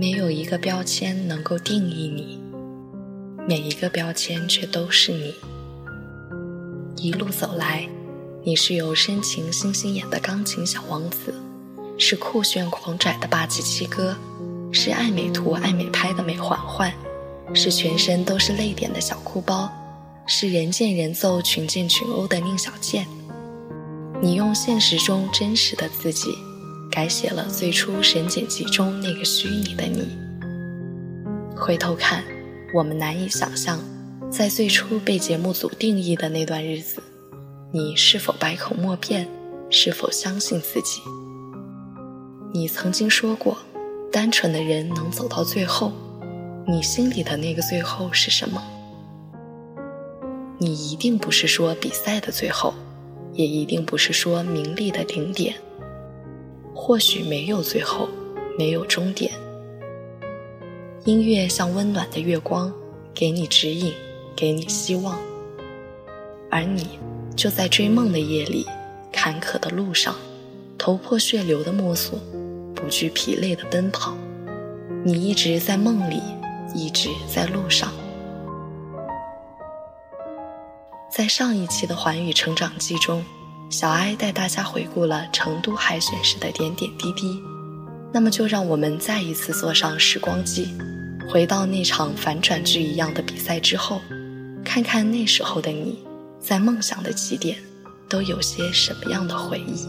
没有一个标签能够定义你，每一个标签却都是你。一路走来，你是有深情星星眼的钢琴小王子，是酷炫狂拽的霸气七哥，是爱美图爱美拍的美环环，是全身都是泪点的小哭包，是人见人揍群见群殴的宁小贱。你用现实中真实的自己。改写了最初《神剪辑》中那个虚拟的你。回头看，我们难以想象，在最初被节目组定义的那段日子，你是否百口莫辩，是否相信自己？你曾经说过，单纯的人能走到最后，你心里的那个最后是什么？你一定不是说比赛的最后，也一定不是说名利的顶点。或许没有最后，没有终点。音乐像温暖的月光，给你指引，给你希望。而你，就在追梦的夜里，坎坷的路上，头破血流的摸索，不惧疲累的奔跑。你一直在梦里，一直在路上。在上一期的环宇成长记中。小艾带大家回顾了成都海选时的点点滴滴，那么就让我们再一次坐上时光机，回到那场反转剧一样的比赛之后，看看那时候的你，在梦想的起点，都有些什么样的回忆。